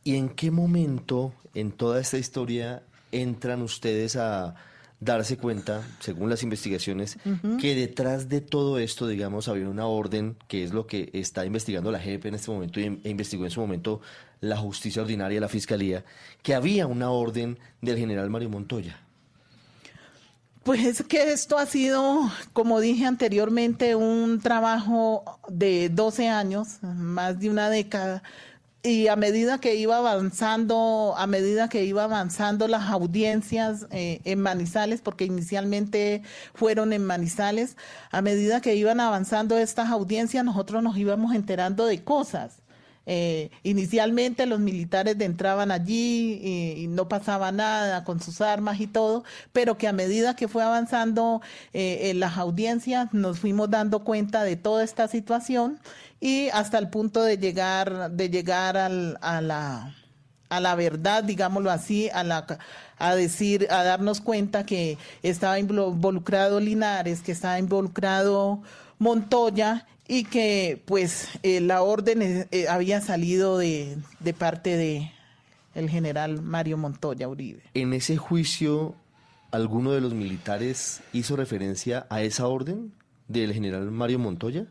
¿y en qué momento en toda esta historia entran ustedes a darse cuenta, según las investigaciones, que detrás de todo esto, digamos, había una orden, que es lo que está investigando la JEP en este momento e investigó en su momento la justicia ordinaria, la fiscalía, que había una orden del general Mario Montoya. Pues es que esto ha sido, como dije anteriormente, un trabajo de 12 años, más de una década, y a medida que iba avanzando, a medida que iba avanzando las audiencias eh, en Manizales, porque inicialmente fueron en Manizales, a medida que iban avanzando estas audiencias, nosotros nos íbamos enterando de cosas. Eh, inicialmente los militares entraban allí y, no pasaba nada con sus armas y todo, pero que a medida que fue avanzando eh, las audiencias nos fuimos dando cuenta de toda esta situación y hasta el punto de llegar, de llegar al, a la a la verdad, digámoslo así, a la a decir, a darnos cuenta que estaba involucrado Linares, que estaba involucrado Montoya y que pues eh, la orden eh, eh, había salido de, de parte de el general Mario Montoya Uribe. En ese juicio, ¿alguno de los militares hizo referencia a esa orden del general Mario Montoya?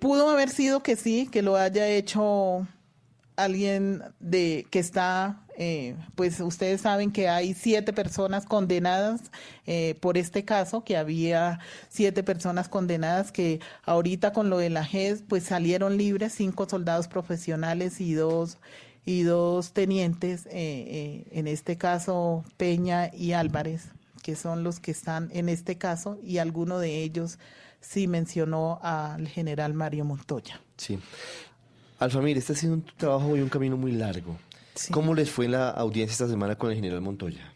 pudo haber sido que sí, que lo haya hecho alguien de que está, eh, pues ustedes saben que hay siete personas condenadas eh, por este caso, que había siete personas condenadas que ahorita con lo de la GES, pues salieron libres, cinco soldados profesionales y dos y dos tenientes, eh, en este caso Peña y Álvarez, que son los que están en este caso, y alguno de ellos sí mencionó al general Mario Montoya. Sí. Alfamir, este ha sido un trabajo y un camino muy largo. ¿Cómo les fue la audiencia esta semana con el general Montoya?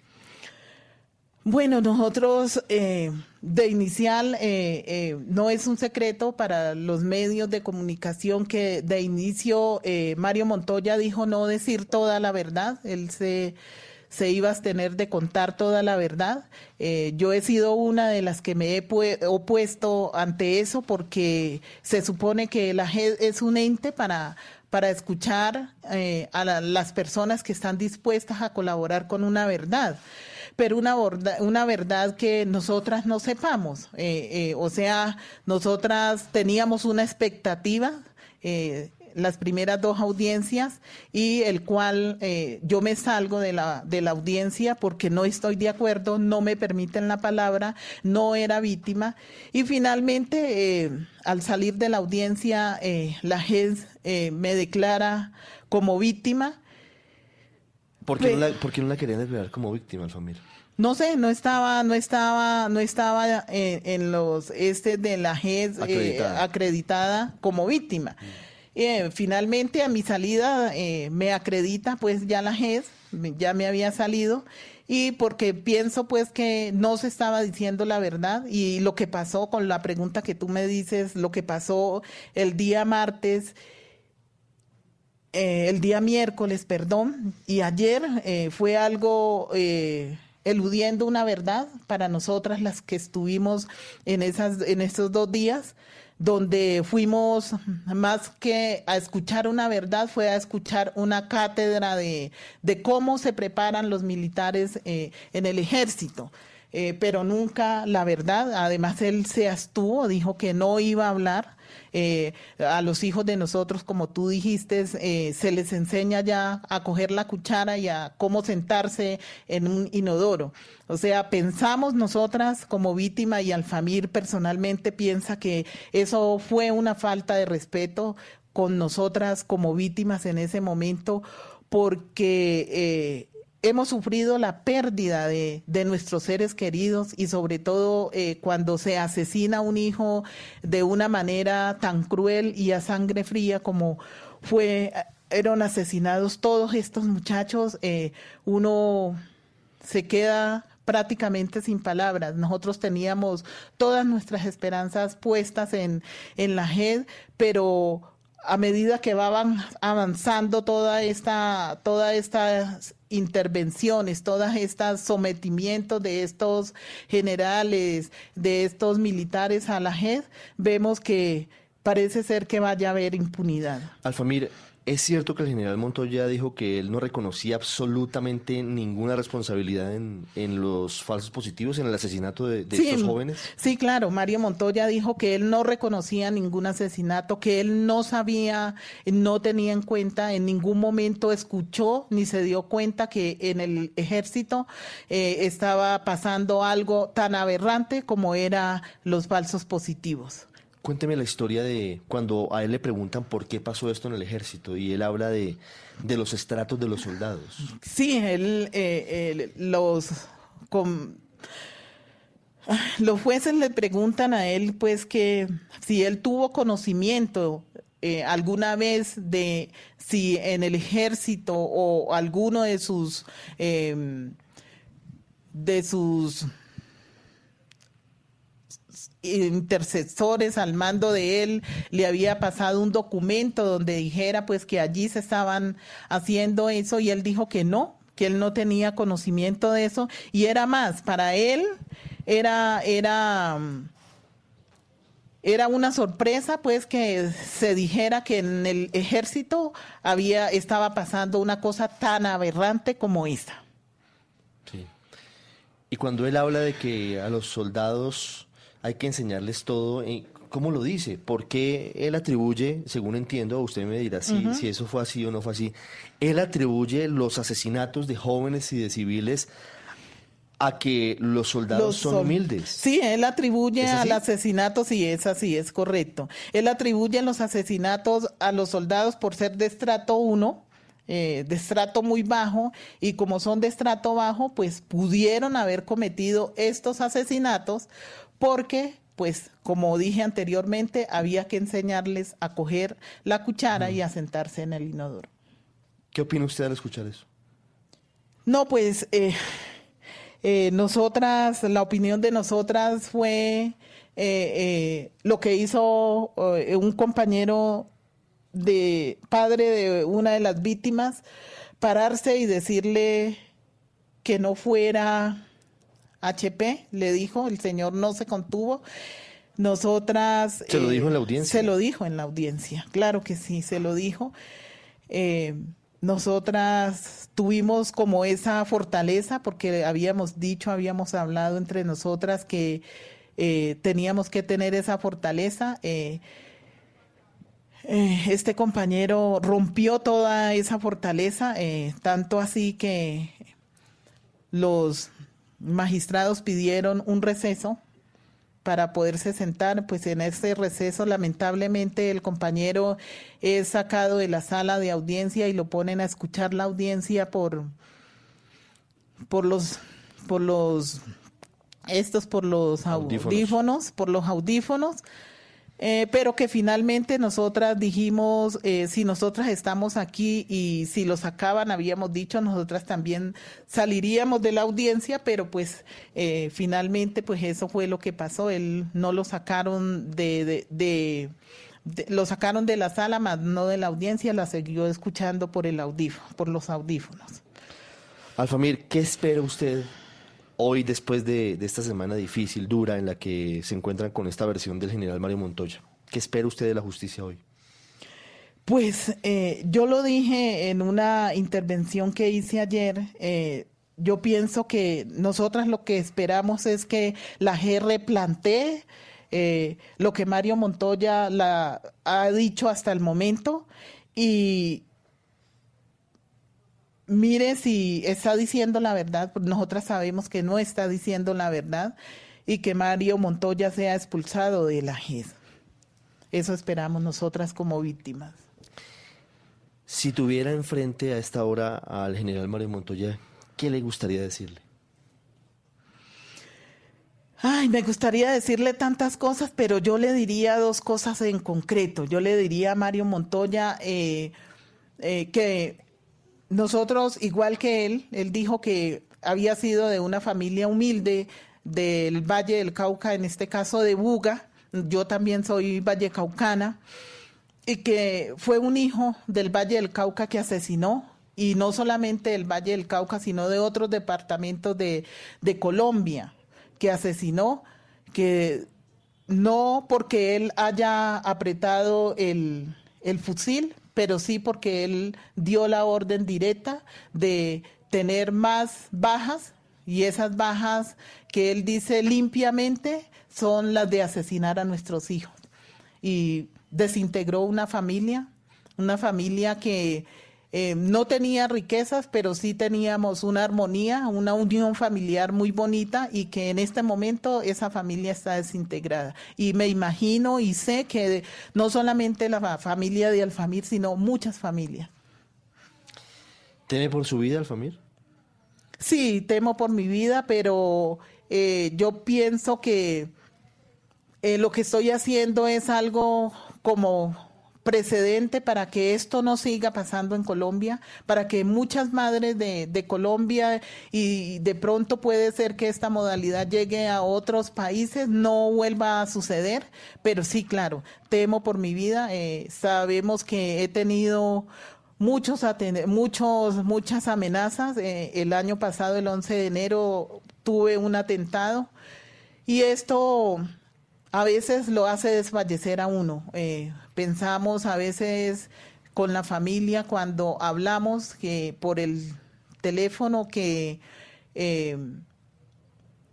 Bueno, nosotros eh, de inicial eh, eh, no es un secreto para los medios de comunicación que de inicio Mario Montoya dijo no decir toda la verdad. Él se se iba a tener de contar toda la verdad. Yo he sido una de las que me he opuesto ante eso porque se supone que la JED es un ente para, para escuchar eh, a las personas que están dispuestas a colaborar con una verdad pero una, una verdad que nosotras no sepamos. Eh, o sea, nosotras teníamos una expectativa las primeras dos audiencias y el cual eh, yo me salgo de la, de la audiencia porque no estoy de acuerdo, no me permiten la palabra, no era víctima y finalmente eh, al salir de la audiencia eh, la GES me declara como víctima. ¿Por qué, no la, ¿por qué no la querían declarar como víctima, familia? No sé, no estaba, no estaba, no estaba en, los este de la GES acreditada. como víctima. Mm. Eh, finalmente a mi salida eh, me acredita pues ya la GES, ya me había salido y porque pienso pues que no se estaba diciendo la verdad y lo que pasó con la pregunta que tú me dices, lo que pasó el día martes, eh, el día miércoles, perdón, y ayer fue algo eludiendo una verdad para nosotras las que estuvimos en esas en esos dos días donde fuimos más que a escuchar una verdad, fue a escuchar una cátedra de, cómo se preparan los militares eh, en el ejército. Eh, pero nunca la verdad, además él se astuvo, dijo que no iba a hablar Eh, a los hijos de nosotros, como tú dijiste, eh, se les enseña ya a coger la cuchara y a cómo sentarse en un inodoro. O sea, pensamos nosotras como víctima y Alfamir personalmente piensa que eso fue una falta de respeto con nosotras como víctimas en ese momento porque eh, hemos sufrido la pérdida de, de, nuestros seres queridos y sobre todo eh, cuando se asesina un hijo de una manera tan cruel y a sangre fría como fue, eran asesinados todos estos muchachos, eh, uno se queda prácticamente sin palabras. Nosotros teníamos todas nuestras esperanzas puestas en, en la JED, pero a medida que van avanzando toda esta, todas estas intervenciones, todas estas sometimientos de estos generales, de estos militares a la JED, vemos que parece ser que vaya a haber impunidad. Alfamir, ¿Es cierto que el general Montoya dijo que él no reconocía absolutamente ninguna responsabilidad en, los falsos positivos, en el asesinato de, estos jóvenes? Sí, claro. Mario Montoya dijo que él no reconocía ningún asesinato, que él no sabía, no tenía en cuenta, en ningún momento escuchó ni se dio cuenta que en el ejército eh, estaba pasando algo tan aberrante como eran los falsos positivos. Cuénteme la historia de cuando a él le preguntan por qué pasó esto en el ejército y él habla de, los estratos de los soldados. Sí, él, eh, los, los jueces le preguntan a él pues que si él tuvo conocimiento eh, alguna vez de si en el ejército o alguno de sus em, de sus intercesores al mando de él le había pasado un documento donde dijera pues que allí se estaban haciendo eso y él dijo que no, que él no tenía conocimiento de eso y era más, para él era era era una sorpresa pues que se dijera que en el ejército había estaba pasando una cosa tan aberrante como esa. Sí. Y cuando él habla de que a los soldados hay que enseñarles todo. Eh, ¿Cómo lo dice? ¿Por qué él atribuye, según entiendo, usted me dirá si, si eso fue así o no fue así, él atribuye los asesinatos de jóvenes y de civiles a que los soldados son humildes. Sí, él atribuye al asesinato, sí, es así, es correcto. Él atribuye los asesinatos a los soldados por ser de estrato 1, eh, de estrato muy bajo, y como son de estrato bajo, pues pudieron haber cometido estos asesinatos porque pues como dije anteriormente, había que enseñarles a coger la cuchara y a sentarse en el inodoro. ¿Qué opina usted al escuchar eso? No, pues eh, eh, nosotras, la opinión de nosotras fue eh, lo que hizo un compañero de padre de una de las víctimas, pararse y decirle que no fuera HP, le dijo, el señor no se contuvo. Nosotras... ¿Se lo dijo en la audiencia? Se lo dijo en la audiencia, claro que sí, se lo dijo. Eh, nosotras tuvimos como esa fortaleza porque habíamos dicho, habíamos hablado entre nosotras que eh, teníamos que tener esa fortaleza. Eh, este compañero rompió toda esa fortaleza, tanto así que los magistrados pidieron un receso para poderse sentar, pues en ese receso lamentablemente el compañero es sacado de la sala de audiencia y lo ponen a escuchar la audiencia por por los por los estos por los audífonos. por los audífonos eh, pero que finalmente nosotras dijimos, eh, si nosotras estamos aquí y si lo sacaban, habíamos dicho, nosotras también saliríamos de la audiencia, pero pues eh, finalmente pues eso fue lo que pasó, él no lo sacaron de, de, lo sacaron de la sala, más no de la audiencia, la siguió escuchando por el audífono, por los audífonos. Alfamir, ¿qué espera usted hoy después de, esta semana difícil, dura, en la que se encuentran con esta versión del general Mario Montoya? ¿Qué espera usted de la justicia hoy? Pues eh, yo lo dije en una intervención que hice ayer. Eh, yo pienso que nosotras lo que esperamos es que la GR plantee eh, lo que Mario Montoya la, ha dicho hasta el momento y mire si está diciendo la verdad, porque nosotras sabemos que no está diciendo la verdad y que Mario Montoya sea expulsado de la JES. Eso esperamos nosotras como víctimas. Si tuviera enfrente a esta hora al general Mario Montoya, ¿qué le gustaría decirle? Ay, me gustaría decirle tantas cosas, pero yo le diría dos cosas en concreto. Yo le diría a Mario Montoya eh, eh, que nosotros, igual que él, él dijo que había sido de una familia humilde del Valle del Cauca, en este caso de Buga. Yo también soy vallecaucana y que fue un hijo del Valle del Cauca que asesinó, y no solamente del Valle del Cauca, sino de otros departamentos de, Colombia, que asesinó, que no porque él haya apretado el, el fusil, pero sí porque él dio la orden directa de tener más bajas y esas bajas que él dice limpiamente son las de asesinar a nuestros hijos. Y desintegró una familia, una familia que eh, no tenía riquezas, pero sí teníamos una armonía, una unión familiar muy bonita y que en este momento esa familia está desintegrada. Y me imagino y sé que no solamente la familia de Alfamir, sino muchas familias. ¿Teme por su vida, Alfamir? Sí, temo por mi vida, pero eh, yo pienso que eh, lo que estoy haciendo es algo como precedente para que esto no siga pasando en Colombia, para que muchas madres de, de, Colombia y de pronto puede ser que esta modalidad llegue a otros países, no vuelva a suceder, pero sí, claro, temo por mi vida, eh, sabemos que he tenido muchos, muchos muchas amenazas, eh, el año pasado, el 11 de enero, tuve un atentado y esto a veces lo hace desfallecer a uno. Eh, pensamos a veces con la familia cuando hablamos que por el teléfono que eh,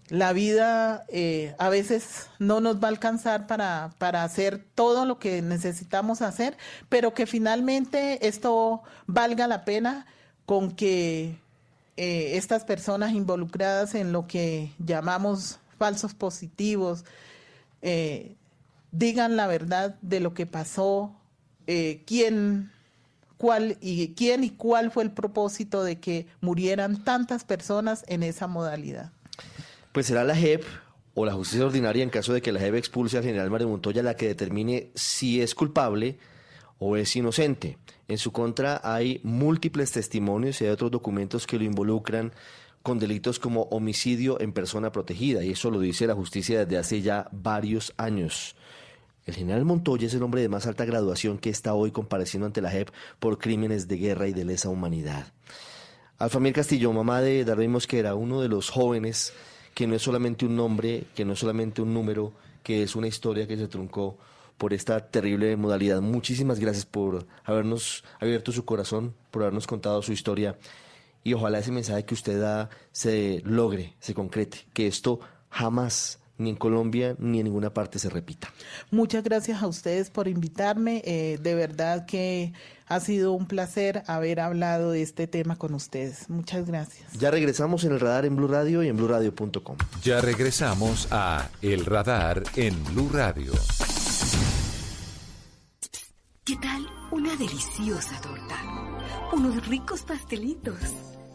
la vida eh, a veces no nos va a alcanzar para, para hacer todo lo que necesitamos hacer, pero que finalmente esto valga la pena con que estas personas involucradas en lo que llamamos falsos positivos, eh, digan la verdad de lo que pasó, eh, quién, cuál y quién y cuál fue el propósito de que murieran tantas personas en esa modalidad. Pues será la JEP o la justicia ordinaria en caso de que la JEP expulse al general Mario Montoya la que determine si es culpable o es inocente. En su contra hay múltiples testimonios y hay otros documentos que lo involucran con delitos como homicidio en persona protegida, y eso lo dice la justicia desde hace ya varios años. El general Montoya es el hombre de más alta graduación que está hoy compareciendo ante la JEP por crímenes de guerra y de lesa humanidad. Alfamir Castillo, mamá de Darwin Mosquera, uno de los jóvenes que no es solamente un nombre, que no es solamente un número, que es una historia que se truncó por esta terrible modalidad. Muchísimas gracias por habernos abierto su corazón, por habernos contado su historia y ojalá ese mensaje que usted da se logre, se concrete, que esto jamás ni en Colombia ni en ninguna parte se repita. Muchas gracias a ustedes por invitarme. Eh, de verdad que ha sido un placer haber hablado de este tema con ustedes. Muchas gracias. Ya regresamos en el radar en Blue Radio y en BlueRadio.com. Ya regresamos a El Radar en Blue Radio. ¿Qué tal una deliciosa torta? Unos ricos pastelitos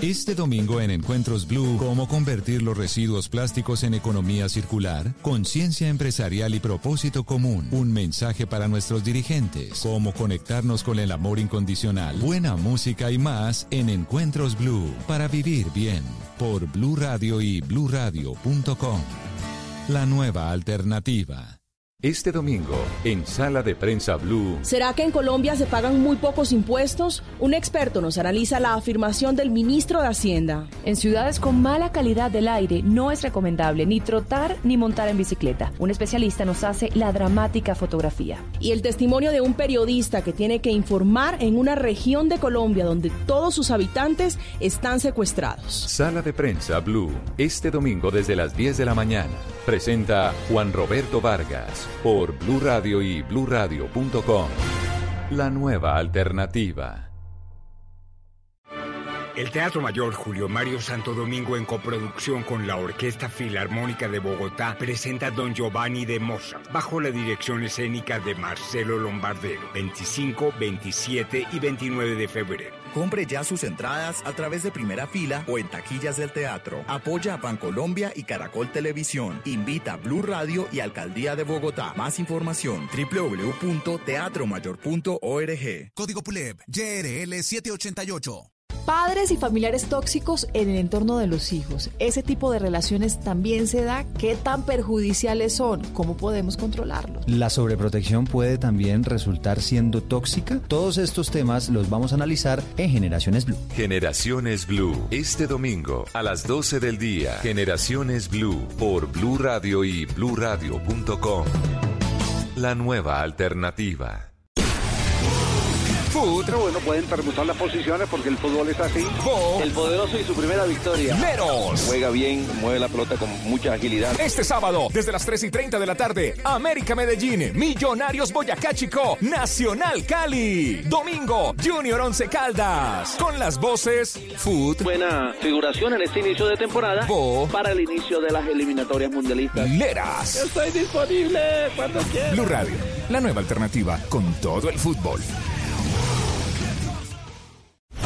Este domingo en Encuentros Blue, cómo convertir los residuos plásticos en economía circular, conciencia empresarial y propósito común, un mensaje para nuestros dirigentes, cómo conectarnos con el amor incondicional, buena música y más en Encuentros Blue, para vivir bien, por Blue Radio y bluradio.com. La nueva alternativa. Este domingo, en Sala de Prensa Blue. ¿Será que en Colombia se pagan muy pocos impuestos? Un experto nos analiza la afirmación del ministro de Hacienda. En ciudades con mala calidad del aire no es recomendable ni trotar ni montar en bicicleta. Un especialista nos hace la dramática fotografía. Y el testimonio de un periodista que tiene que informar en una región de Colombia donde todos sus habitantes están secuestrados. Sala de Prensa Blue. Este domingo desde las 10 de la mañana. Presenta Juan Roberto Vargas por Blue Radio y bluradio.com. La nueva alternativa. El Teatro Mayor Julio Mario Santo Domingo en coproducción con la Orquesta Filarmónica de Bogotá presenta Don Giovanni de Mozart bajo la dirección escénica de Marcelo Lombardero 25, 27 y 29 de febrero. Compre ya sus entradas a través de primera fila o en taquillas del teatro. Apoya a Bancolombia y Caracol Televisión. Invita a Blue Radio y Alcaldía de Bogotá. Más información www.teatromayor.org. Código PULEB, YRL 788. Padres y familiares tóxicos en el entorno de los hijos. Ese tipo de relaciones también se da. ¿Qué tan perjudiciales son? ¿Cómo podemos controlarlos? La sobreprotección puede también resultar siendo tóxica. Todos estos temas los vamos a analizar en Generaciones Blue. Generaciones Blue. Este domingo a las 12 del día. Generaciones Blue por Blue Radio y bluradio.com. La nueva alternativa. Food. Pero bueno, pueden permutar las posiciones porque el fútbol es así. El poderoso y su primera victoria. Meros. Juega bien, mueve la pelota con mucha agilidad. Este sábado, desde las 3 y 30 de la tarde, América Medellín, Millonarios Boyacá Chico, Nacional Cali. Domingo, Junior Once Caldas. Con las voces Food. Buena figuración en este inicio de temporada para el inicio de las eliminatorias mundialistas. Leras. Estoy disponible cuando quieras. Blue Radio, la nueva alternativa con todo el fútbol.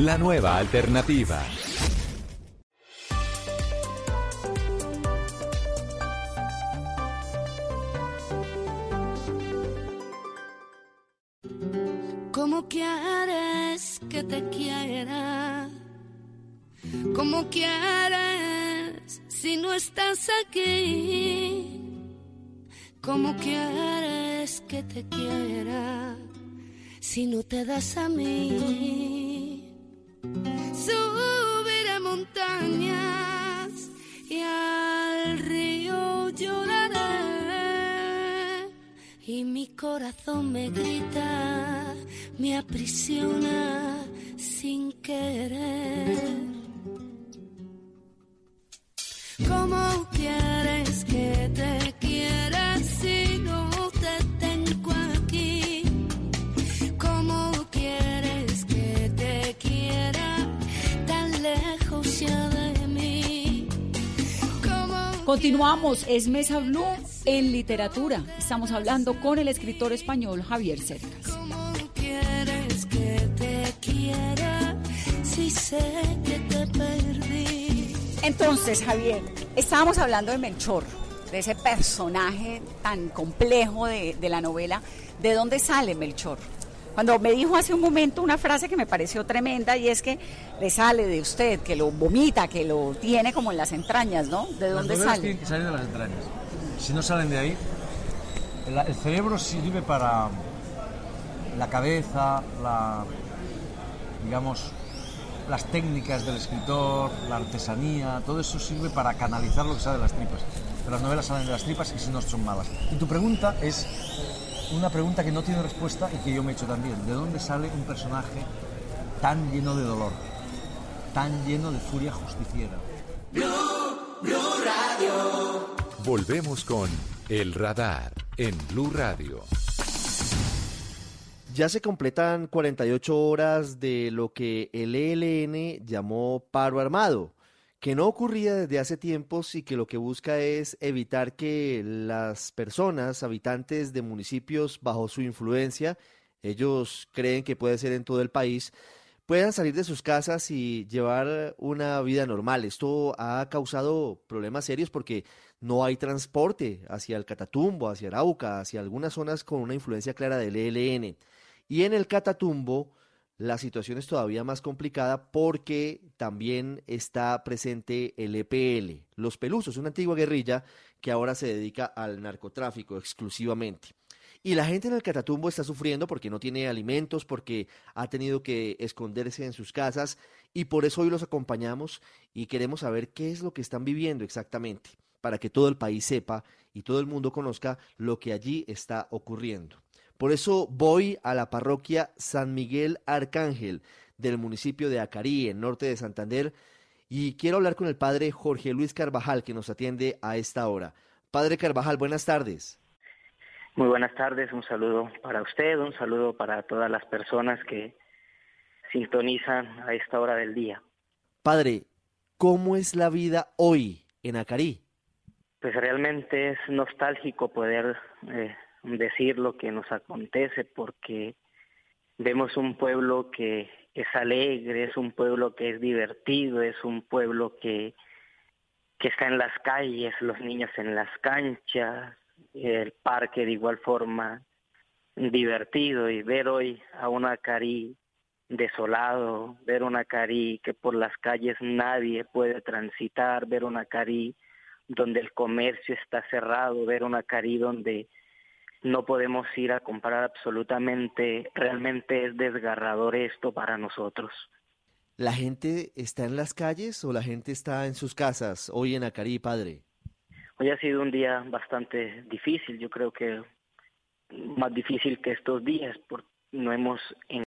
La nueva alternativa. ¿Cómo quieres que te quiera? ¿Cómo quieres si no estás aquí? ¿Cómo quieres que te quiera si no te das a mí? Subiré montañas y al río lloraré y mi corazón me grita, me aprisiona sin querer. Continuamos, es Mesa Blue en literatura. Estamos hablando con el escritor español Javier Cercas. quieres que te quiera si sé que te perdí? Entonces, Javier, estábamos hablando de Melchor, de ese personaje tan complejo de, de la novela. ¿De dónde sale Melchor? Cuando me dijo hace un momento una frase que me pareció tremenda y es que le sale de usted, que lo vomita, que lo tiene como en las entrañas, ¿no? ¿De Las dónde novelas sale? tienen que salir de las entrañas. Si no salen de ahí, el, el cerebro sirve para la cabeza, la, digamos, las técnicas del escritor, la artesanía, todo eso sirve para canalizar lo que sale de las tripas. Pero las novelas salen de las tripas y si no son malas. Y tu pregunta es una pregunta que no tiene respuesta y que yo me he hecho también. ¿De dónde sale un personaje tan lleno de dolor, tan lleno de furia justiciera? Volvemos con El Radar en Blue Radio. Ya se completan 48 horas de lo que el ELN llamó paro armado, que no ocurría desde hace tiempos y que lo que busca es evitar que las personas, habitantes de municipios bajo su influencia, ellos creen que puede ser en todo el país, puedan salir de sus casas y llevar una vida normal. Esto ha causado problemas serios porque no hay transporte hacia el Catatumbo, hacia Arauca, hacia algunas zonas con una influencia clara del ELN. Y en el Catatumbo la situación es todavía más complicada porque también está presente el EPL, los Pelusos, una antigua guerrilla que ahora se dedica al narcotráfico exclusivamente. Y la gente en el Catatumbo está sufriendo porque no tiene alimentos, porque ha tenido que esconderse en sus casas y por eso hoy los acompañamos y queremos saber qué es lo que están viviendo exactamente, para que todo el país sepa y todo el mundo conozca lo que allí está ocurriendo. Por eso voy a la parroquia San Miguel Arcángel del municipio de Acarí, en norte de Santander, y quiero hablar con el padre Jorge Luis Carvajal, que nos atiende a esta hora. Padre Carvajal, buenas tardes. Muy buenas tardes, un saludo para usted, un saludo para todas las personas que sintonizan a esta hora del día. Padre, ¿cómo es la vida hoy en Acarí? Pues realmente es nostálgico poder eh, decir lo que nos acontece porque vemos un pueblo que es alegre, es un pueblo que es divertido, es un pueblo que, que está en las calles, los niños en las canchas, el parque de igual forma divertido y ver hoy a una Cari desolado, ver una Cari que por las calles nadie puede transitar, ver una Cari donde el comercio está cerrado, ver una Cari donde no podemos ir a comprar absolutamente, realmente es desgarrador esto para nosotros. ¿La gente está en las calles o la gente está en sus casas hoy en Acarí, padre? Hoy ha sido un día bastante difícil, yo creo que más difícil que estos días, porque no hemos